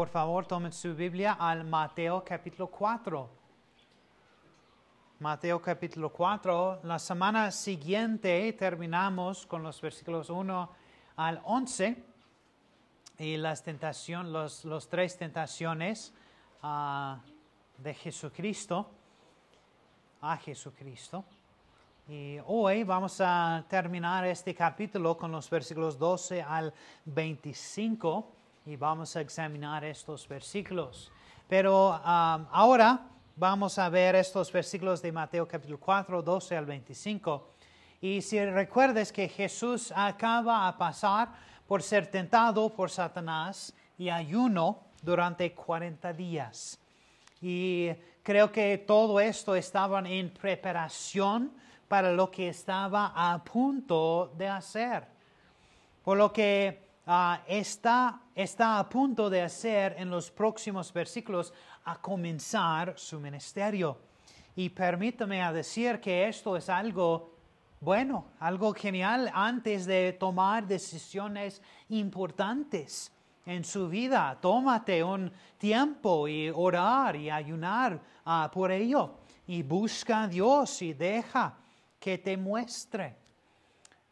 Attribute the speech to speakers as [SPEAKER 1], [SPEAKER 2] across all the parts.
[SPEAKER 1] Por favor, tomen su Biblia al Mateo capítulo 4. Mateo capítulo 4. La semana siguiente terminamos con los versículos 1 al 11 y las tentaciones, los, los tres tentaciones uh, de Jesucristo, a Jesucristo. Y hoy vamos a terminar este capítulo con los versículos 12 al 25 y vamos a examinar estos versículos. Pero um, ahora vamos a ver estos versículos de Mateo capítulo 4, 12 al 25. Y si recuerdes que Jesús acaba a pasar por ser tentado por Satanás y ayuno durante 40 días. Y creo que todo esto estaba en preparación para lo que estaba a punto de hacer. Por lo que Ah, está, está a punto de hacer en los próximos versículos a comenzar su ministerio. Y permítame decir que esto es algo bueno, algo genial antes de tomar decisiones importantes en su vida. Tómate un tiempo y orar y ayunar ah, por ello. Y busca a Dios y deja que te muestre.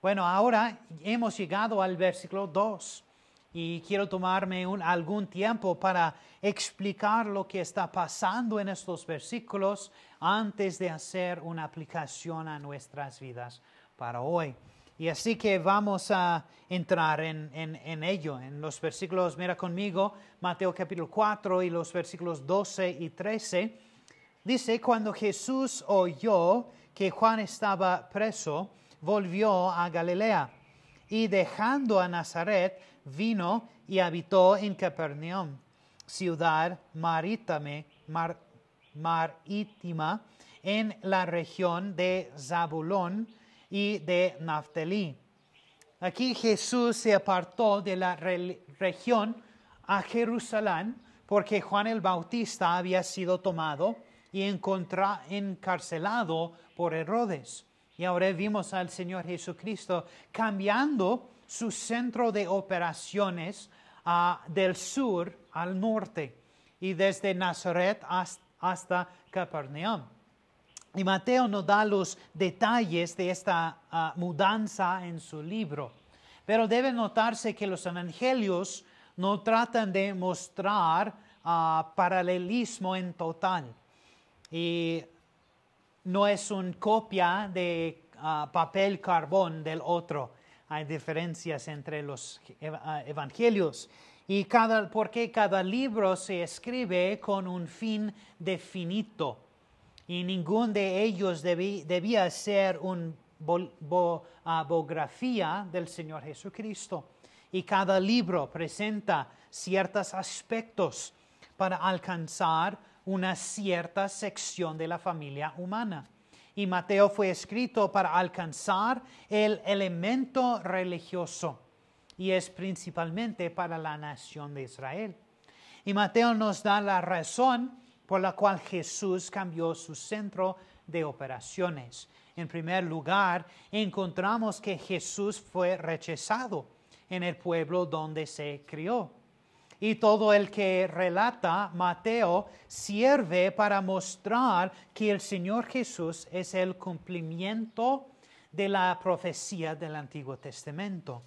[SPEAKER 1] Bueno, ahora hemos llegado al versículo 2 y quiero tomarme algún tiempo para explicar lo que está pasando en estos versículos antes de hacer una aplicación a nuestras vidas para hoy. Y así que vamos a entrar en, en, ello, en los versículos, mira conmigo, Mateo capítulo 4 y los versículos 12 y 13. Dice, cuando Jesús oyó que Juan estaba preso, volvió a Galilea y dejando a Nazaret, vino y habitó en Capernaum, ciudad marítime, marítima en la región de Zabulón y de Naftali. Aquí Jesús se apartó de la región a Jerusalén porque Juan el Bautista había sido tomado y encarcelado por Herodes. Y ahora vimos al Señor Jesucristo cambiando su centro de operaciones ah, del sur al norte y desde Nazaret hasta, Capernaum. Y Mateo nos da los detalles de esta ah, mudanza en su libro. Pero debe notarse que los evangelios no tratan de mostrar ah, paralelismo en total. Y no es una copia de ah, papel carbón del otro. Hay diferencias entre los ah, evangelios. Y cada, porque cada libro se escribe con un fin definido. Y ninguno de ellos debía ser una ah, biografía del Señor Jesucristo. Y cada libro presenta ciertos aspectos para alcanzar una cierta sección de la familia humana. Y Mateo fue escrito para alcanzar el elemento religioso y es principalmente para la nación de Israel. Y Mateo nos da la razón por la cual Jesús cambió su centro de operaciones. En primer lugar, encontramos que Jesús fue rechazado en el pueblo donde se crió. Y todo el que relata Mateo sirve para mostrar que el Señor Jesús es el cumplimiento de la profecía del Antiguo Testamento.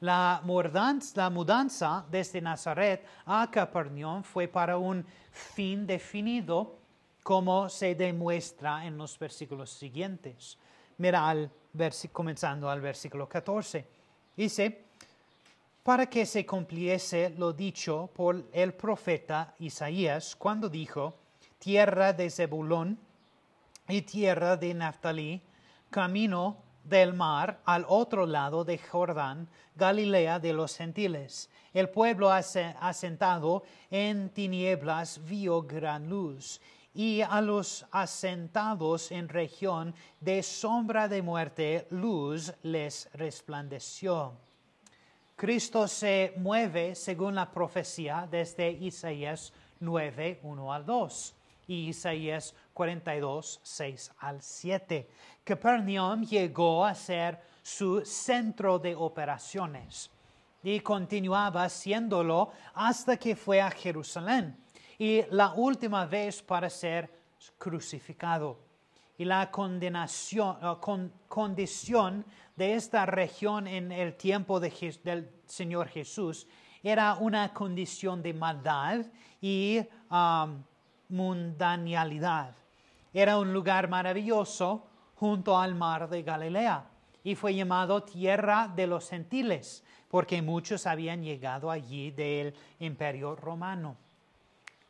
[SPEAKER 1] La mudanza, desde Nazaret a Capernaum fue para un fin definido, como se demuestra en los versículos siguientes. Mira al comenzando al versículo 14. Dice, para que se cumpliese lo dicho por el profeta Isaías cuando dijo, tierra de Zebulón y tierra de Naftali, camino del mar al otro lado de Jordán, Galilea de los gentiles. El pueblo asentado en tinieblas vio gran luz, y a los asentados en región de sombra de muerte, luz les resplandeció. Cristo se mueve según la profecía desde Isaías 9, 1 al 2 y Isaías 42, 6 al 7. Capernaum llegó a ser su centro de operaciones y continuaba siéndolo hasta que fue a Jerusalén y la última vez para ser crucificado. Y la condenación, con, condición de esta región en el tiempo del Señor Jesús era una condición de maldad y um. Era un lugar maravilloso junto al mar de Galilea y fue llamado tierra de los gentiles porque muchos habían llegado allí del imperio romano.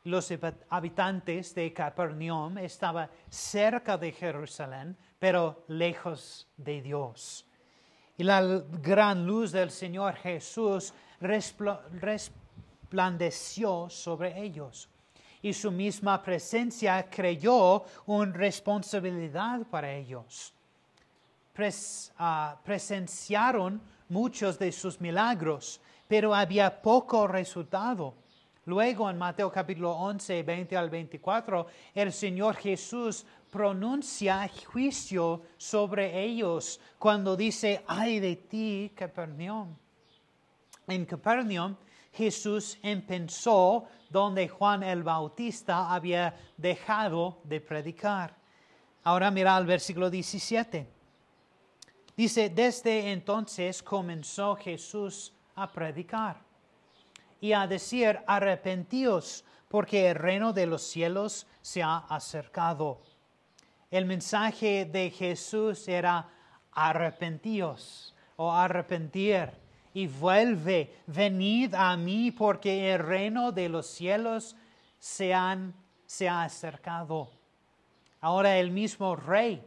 [SPEAKER 1] Los habitantes de Capernaum estaban cerca de Jerusalén, pero lejos de Dios. Y la gran luz del Señor Jesús resplandeció sobre ellos y su misma presencia creyó una responsabilidad para ellos. Ah, presenciaron muchos de sus milagros, pero había poco resultado. Luego en Mateo capítulo 11, 20 al 24, el Señor Jesús pronuncia juicio sobre ellos cuando dice, ay de ti, Capernaum. En Capernaum, Jesús empezó donde Juan el Bautista había dejado de predicar. Ahora mira el versículo 17. Dice, desde entonces comenzó Jesús a predicar y a decir, arrepentíos, porque el reino de los cielos se ha acercado. El mensaje de Jesús era arrepentíos o arrepentir y vuelve, venid a mí porque el reino de los cielos se, han, se ha acercado. Ahora el mismo rey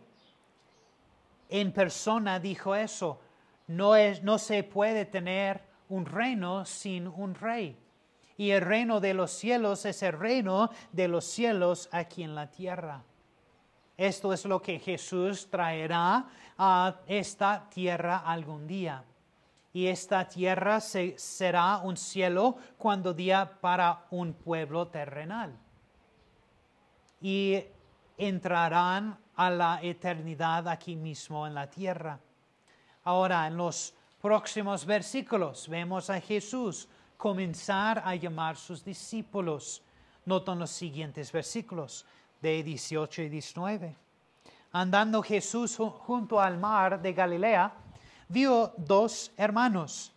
[SPEAKER 1] en persona dijo eso. No, es, no se puede tener un reino sin un rey. Y el reino de los cielos es el reino de los cielos aquí en la tierra. Esto es lo que Jesús traerá a esta tierra algún día y esta tierra será un cielo cuando día para un pueblo terrenal. Y entrarán a la eternidad aquí mismo en la tierra. Ahora, en los próximos versículos, vemos a Jesús comenzar a llamar sus discípulos. Notan los siguientes versículos de 18 y 19. Andando Jesús junto al mar de Galilea, vio dos hermanos,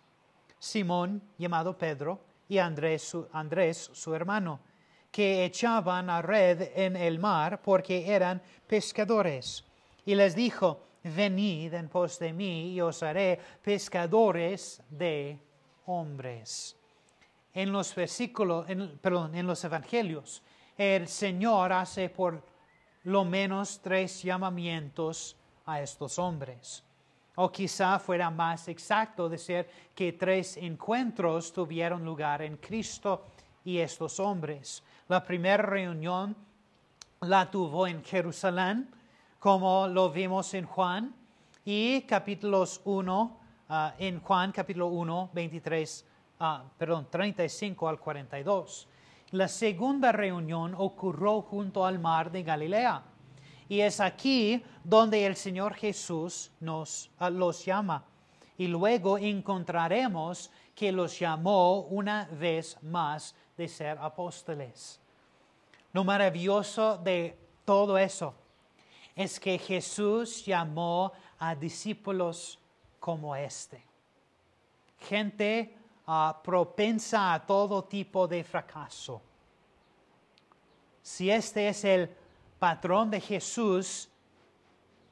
[SPEAKER 1] Simón llamado Pedro y Andrés su, Andrés, su hermano, que echaban a red en el mar porque eran pescadores. Y les dijo, venid en pos de mí y os haré pescadores de hombres. En los versículos, perdón, en los evangelios, el Señor hace por lo menos tres llamamientos a estos hombres. O quizá fuera más exacto decir que tres encuentros tuvieron lugar en Cristo y estos hombres. La primera reunión la tuvo en Jerusalén, como lo vimos en Juan, y capítulos 1, ah, en Juan capítulo 1, 23, ah, perdón, 35 al 42. La segunda reunión ocurrió junto al mar de Galilea y es aquí donde el Señor Jesús nos ah, los llama. Y luego encontraremos que los llamó una vez más de ser apóstoles. Lo maravilloso de todo eso es que Jesús llamó a discípulos como este. Gente ah, propensa a todo tipo de fracaso. Si este es el patrón de Jesús,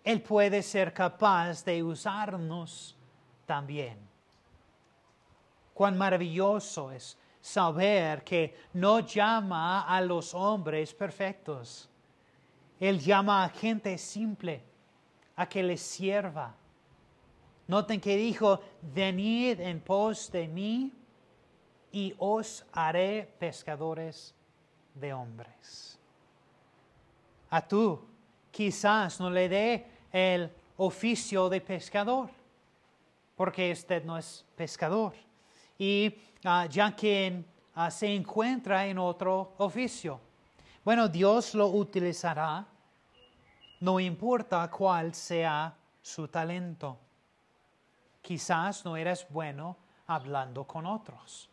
[SPEAKER 1] Él puede ser capaz de usarnos también. Cuán maravilloso es saber que no llama a los hombres perfectos. Él llama a gente simple, a que le sirva, Noten que dijo, venid en pos de mí y os haré pescadores de hombres. A tú quizás no le dé el oficio de pescador, porque usted no es pescador. Y ah, ya que ah, se encuentra en otro oficio. Bueno, Dios lo utilizará, no importa cuál sea su talento. Quizás no eres bueno hablando con otros,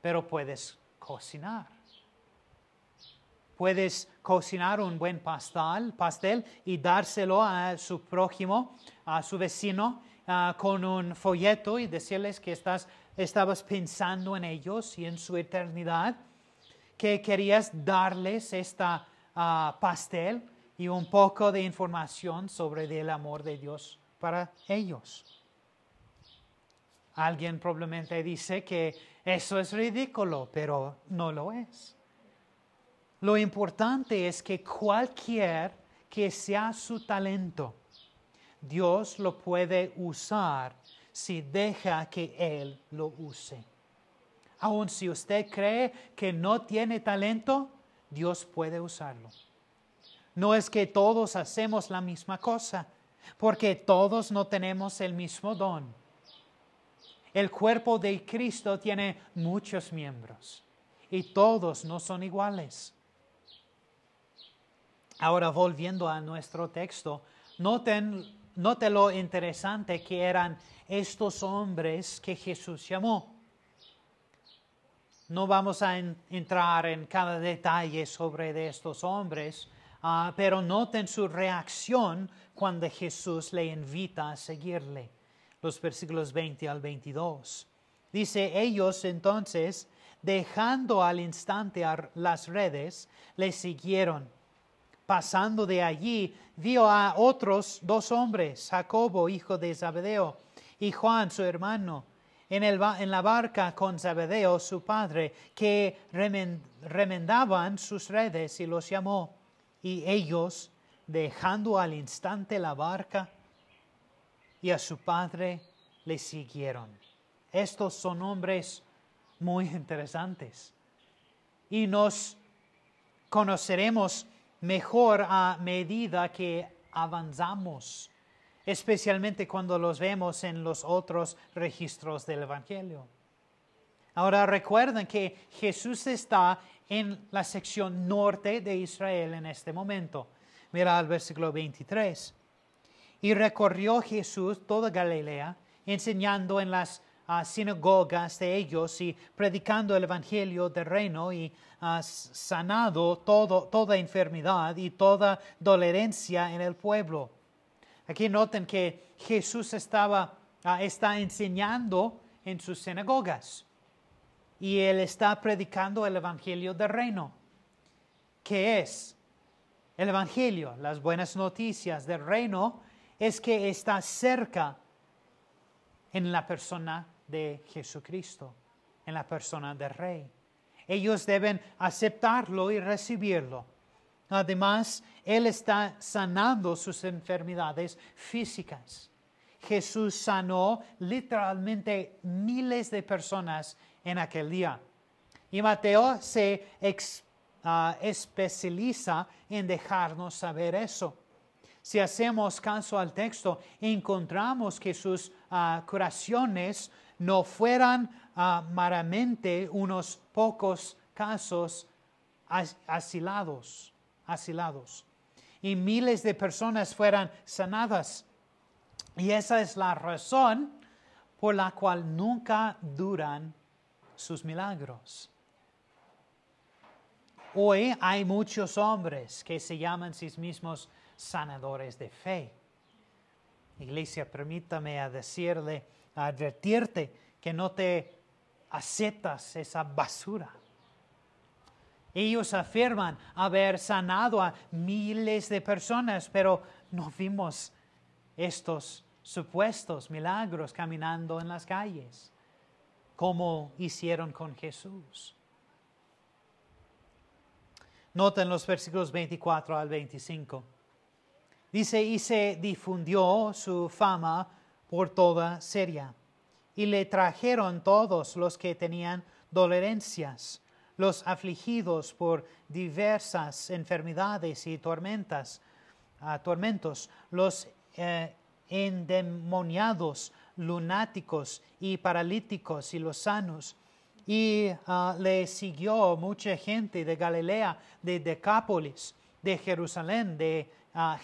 [SPEAKER 1] pero puedes cocinar. Puedes cocinar un buen pastel, pastel y dárselo a su prójimo, a su vecino, ah, con un folleto y decirles que estás, estabas pensando en ellos y en su eternidad, que querías darles esta ah, pastel y un poco de información sobre el amor de Dios para ellos. Alguien probablemente dice que eso es ridículo, pero no lo es. Lo importante es que cualquier que sea su talento, Dios lo puede usar si deja que Él lo use. Aun si usted cree que no tiene talento, Dios puede usarlo. No es que todos hacemos la misma cosa, porque todos no tenemos el mismo don. El cuerpo de Cristo tiene muchos miembros y todos no son iguales. Ahora volviendo a nuestro texto, noten, noten lo interesante que eran estos hombres que Jesús llamó. No vamos a entrar en cada detalle sobre estos hombres, ah, pero noten su reacción cuando Jesús le invita a seguirle los versículos 20 al 22. Dice, ellos entonces, dejando al instante las redes, le siguieron. Pasando de allí, vio a otros dos hombres, Jacobo, hijo de Zabedeo, y Juan, su hermano, en, el, en la barca con Zabedeo, su padre, que remendaban sus redes y los llamó. Y ellos, dejando al instante la barca, y a su padre le siguieron. Estos son hombres muy interesantes y nos conoceremos mejor a medida que avanzamos, especialmente cuando los vemos en los otros registros del Evangelio. Ahora recuerden que Jesús está en la sección norte de Israel en este momento. Mira al versículo 23. Y recorrió Jesús toda Galilea, enseñando en las ah, sinagogas de ellos y predicando el Evangelio del reino y uh, sanado todo, toda enfermedad y toda dolerencia en el pueblo. Aquí noten que Jesús estaba, ah, está enseñando en sus sinagogas y él está predicando el Evangelio del reino. ¿Qué es? El Evangelio, las buenas noticias del reino es que está cerca en la persona de Jesucristo, en la persona del Rey. Ellos deben aceptarlo y recibirlo. Además, Él está sanando sus enfermedades físicas. Jesús sanó literalmente miles de personas en aquel día. Y Mateo se ah, especializa en dejarnos saber eso. Si hacemos caso al texto, encontramos que sus ah, curaciones no fueran uh, meramente unos pocos casos asilados, asilados. Y miles de personas fueran sanadas. Y esa es la razón por la cual nunca duran sus milagros. Hoy hay muchos hombres que se llaman sí mismos sanadores de fe. Iglesia, permítame decirle, advertirte que no te aceptas esa basura. Ellos afirman haber sanado a miles de personas, pero no vimos estos supuestos milagros caminando en las calles, como hicieron con Jesús. Noten los versículos 24 al 25. Dice, y se difundió su fama por toda Siria. Y le trajeron todos los que tenían dolerencias, los afligidos por diversas enfermedades y tormentas, ah, tormentos, los eh, endemoniados, lunáticos y paralíticos y los sanos. Y ah, le siguió mucha gente de Galilea, de Decápolis, de Jerusalén, de ah,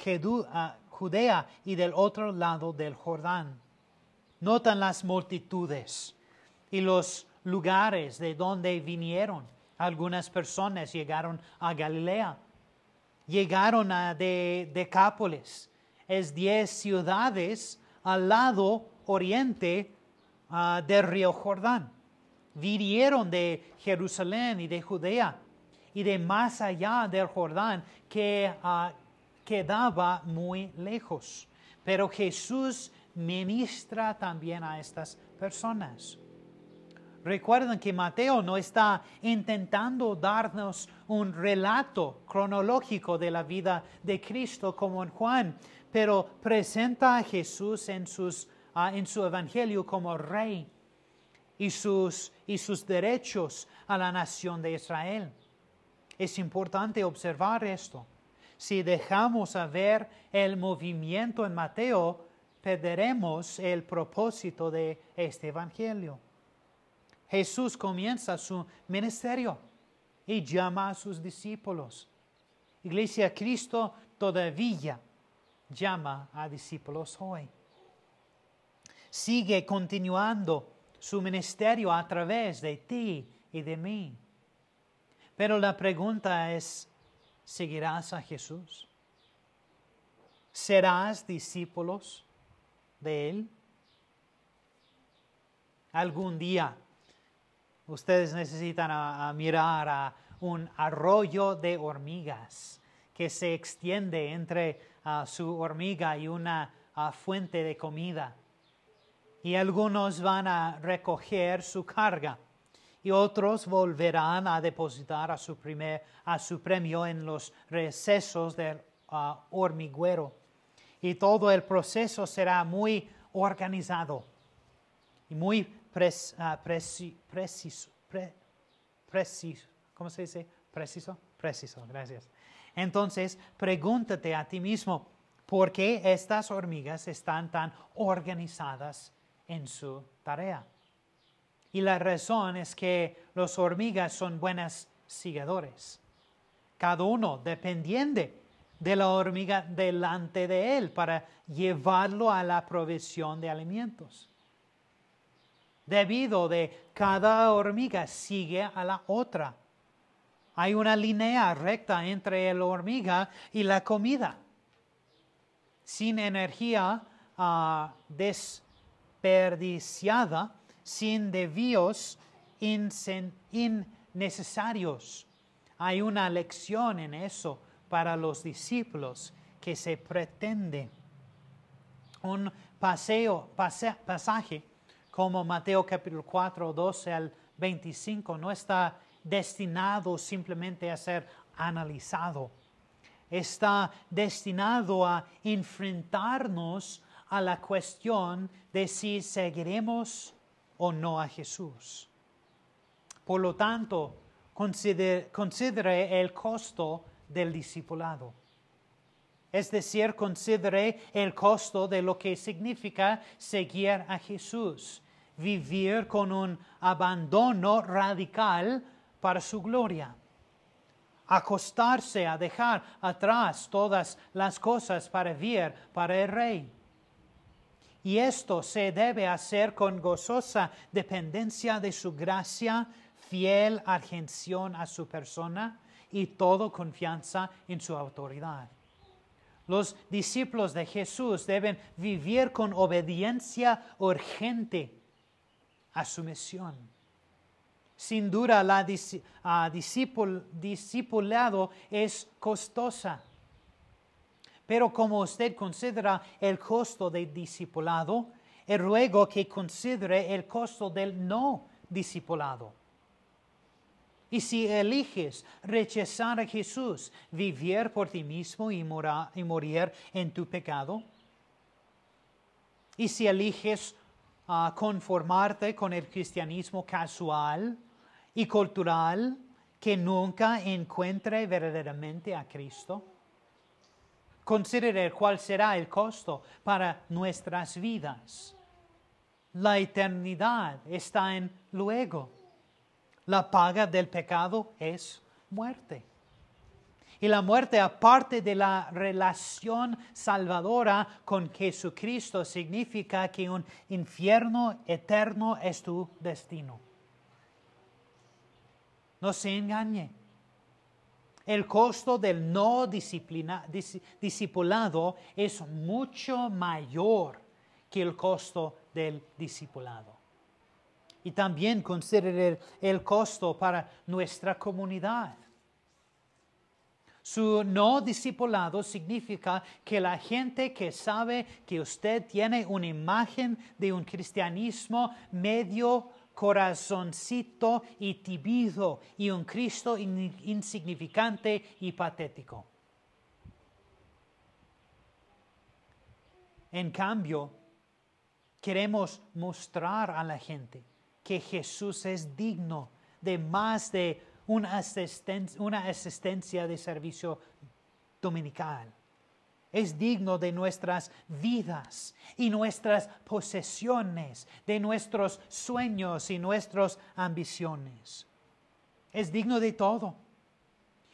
[SPEAKER 1] ah, Judea y del otro lado del Jordán. Notan las multitudes y los lugares de donde vinieron. Algunas personas llegaron a Galilea, llegaron a de Decápolis, es diez ciudades al lado oriente uh, del río Jordán. Vinieron de Jerusalén y de Judea y de más allá del Jordán que uh, quedaba muy lejos. Pero Jesús ministra también a estas personas. Recuerden que Mateo no está intentando darnos un relato cronológico de la vida de Cristo como en Juan, pero presenta a Jesús en, sus, ah, en su evangelio como rey y sus, y sus derechos a la nación de Israel. Es importante observar esto. Si dejamos a ver el movimiento en Mateo, perderemos el propósito de este evangelio. Jesús comienza su ministerio y llama a sus discípulos. Iglesia, Cristo todavía llama a discípulos hoy. Sigue continuando su ministerio a través de ti y de mí. Pero la pregunta es, ¿seguirás a Jesús? ¿Serás discípulos de Él? Algún día ustedes necesitan mirar a un arroyo de hormigas que se extiende entre su hormiga y una fuente de comida. Y algunos van a recoger su carga y otros volverán a depositar a su, primer, a su premio en los recesos del hormiguero. Y todo el proceso será muy organizado y muy preciso, preciso. ¿Cómo se dice? Preciso. Preciso, gracias. Entonces, pregúntate a ti mismo, ¿por qué estas hormigas están tan organizadas en su tarea? Y la razón es que las hormigas son buenas sigadores. Cada uno dependiente de la hormiga delante de él para llevarlo a la provisión de alimentos. Debido de cada hormiga sigue a la otra hay una línea recta entre la hormiga y la comida. Sin energía ah, desperdiciada, sin desvíos innecesarios. Hay una lección en eso para los discípulos que se pretende. Un paseo, pasaje como Mateo capítulo 4, 12 al 25 no está destinado simplemente a ser analizado. Está destinado a enfrentarnos a la cuestión de si seguiremos o no a Jesús. Por lo tanto, considere, el costo del discipulado. Es decir, considere el costo de lo que significa seguir a Jesús, vivir con un abandono radical para su gloria. Acostarse a dejar atrás todas las cosas para vivir para el Rey. Y esto se debe hacer con gozosa dependencia de su gracia, fiel atención a su persona y todo confianza en su autoridad. Los discípulos de Jesús deben vivir con obediencia urgente a su misión sin duda, la uh, discipulado es costosa. Pero como usted considera el costo del discipulado, el ruego que considere el costo del no discipulado. Y si eliges rechazar a Jesús, vivir por ti mismo y, y morir en tu pecado, Y si eliges ah, conformarte con el cristianismo casual y cultural que nunca encuentre verdaderamente a Cristo, considere cuál será el costo para nuestras vidas. La eternidad está en luego. La paga del pecado es muerte. Y la muerte, aparte de la relación salvadora con Jesucristo, significa que un infierno eterno es tu destino. No se engañe. El costo del no discipulado es mucho mayor que el costo del discipulado. Y también considere el costo para nuestra comunidad. Su no discipulado significa que la gente que sabe que usted tiene una imagen de un cristianismo medio corazoncito y tibido y un Cristo insignificante y patético. En cambio, queremos mostrar a la gente que Jesús es digno de más de una asistencia, de servicio dominical. Es digno de nuestras vidas y nuestras posesiones, de nuestros sueños y nuestras ambiciones. Es digno de todo.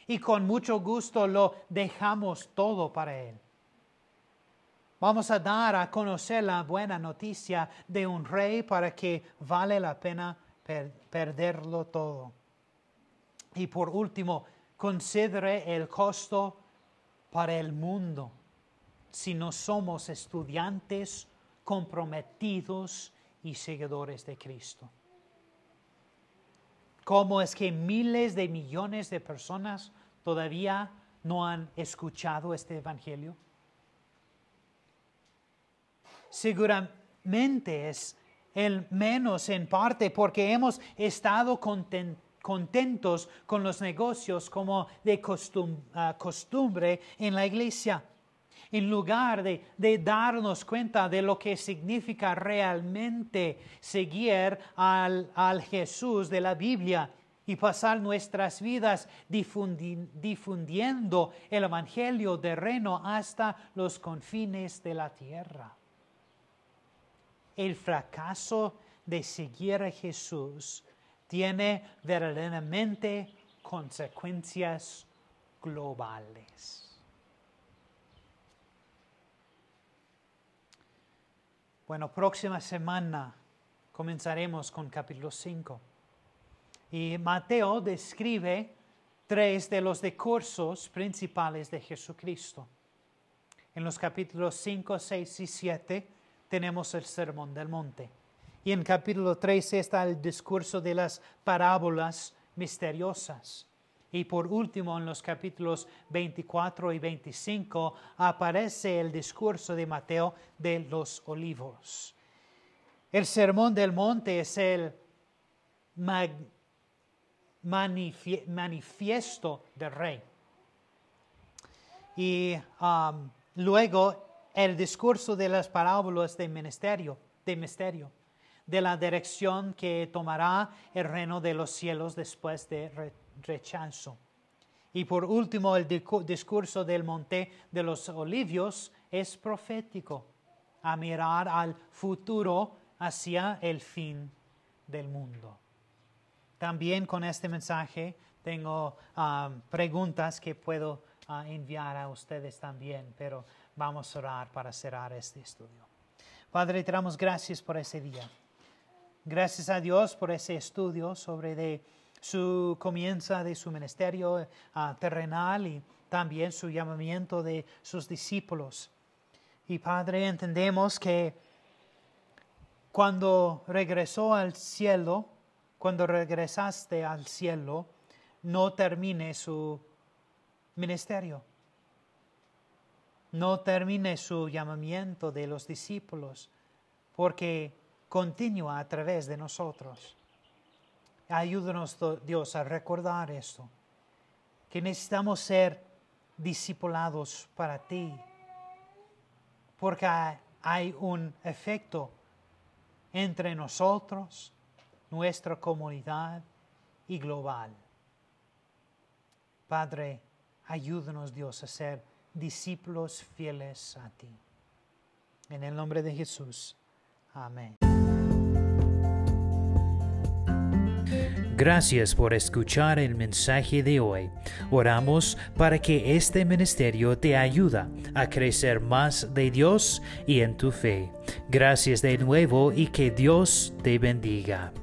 [SPEAKER 1] Y con mucho gusto lo dejamos todo para Él. Vamos a dar a conocer la buena noticia de un rey para que vale la pena perderlo todo. Y por último, considere el costo para el mundo si no somos estudiantes comprometidos y seguidores de Cristo. ¿Cómo es que miles de millones de personas todavía no han escuchado este Evangelio? Seguramente es el menos en parte porque hemos estado contentos con los negocios como de ah, costumbre en la iglesia, en lugar de, de, darnos cuenta de lo que significa realmente seguir al, al Jesús de la Biblia y pasar nuestras vidas difundiendo el Evangelio de reino hasta los confines de la tierra. El fracaso de seguir a Jesús tiene verdaderamente consecuencias globales. Bueno, próxima semana comenzaremos con capítulo 5. Y Mateo describe tres de los discursos principales de Jesucristo. En los capítulos 5, 6 y 7 tenemos el Sermón del Monte. Y en capítulo 13 está el discurso de las parábolas misteriosas. Y por último, en los capítulos 24 y 25 aparece el discurso de Mateo de los olivos. El sermón del monte es el manifiesto del rey. Y luego el discurso de las parábolas de ministerio, de misterio de la dirección que tomará el reino de los cielos después de rechazo. Y por último, el discurso del monte de los olivos es profético, a mirar al futuro hacia el fin del mundo. También con este mensaje tengo ah, preguntas que puedo ah, enviar a ustedes también, pero vamos a orar para cerrar este estudio. Padre, te damos gracias por ese día. Gracias a Dios por ese estudio sobre de su comienza de su ministerio ah, terrenal y también su llamamiento de sus discípulos. Y Padre, entendemos que cuando regresó al cielo, cuando regresaste al cielo, no termine su ministerio. No termine su llamamiento de los discípulos, porque continúa a través de nosotros. Ayúdanos, Dios, a recordar esto, que necesitamos ser discipulados para ti, porque hay un efecto entre nosotros, nuestra comunidad y global. Padre, ayúdanos Dios a ser discípulos fieles a ti. En el nombre de Jesús. Amén.
[SPEAKER 2] Gracias por escuchar el mensaje de hoy. Oramos para que este ministerio te ayude a crecer más de Dios y en tu fe. Gracias de nuevo y que Dios te bendiga.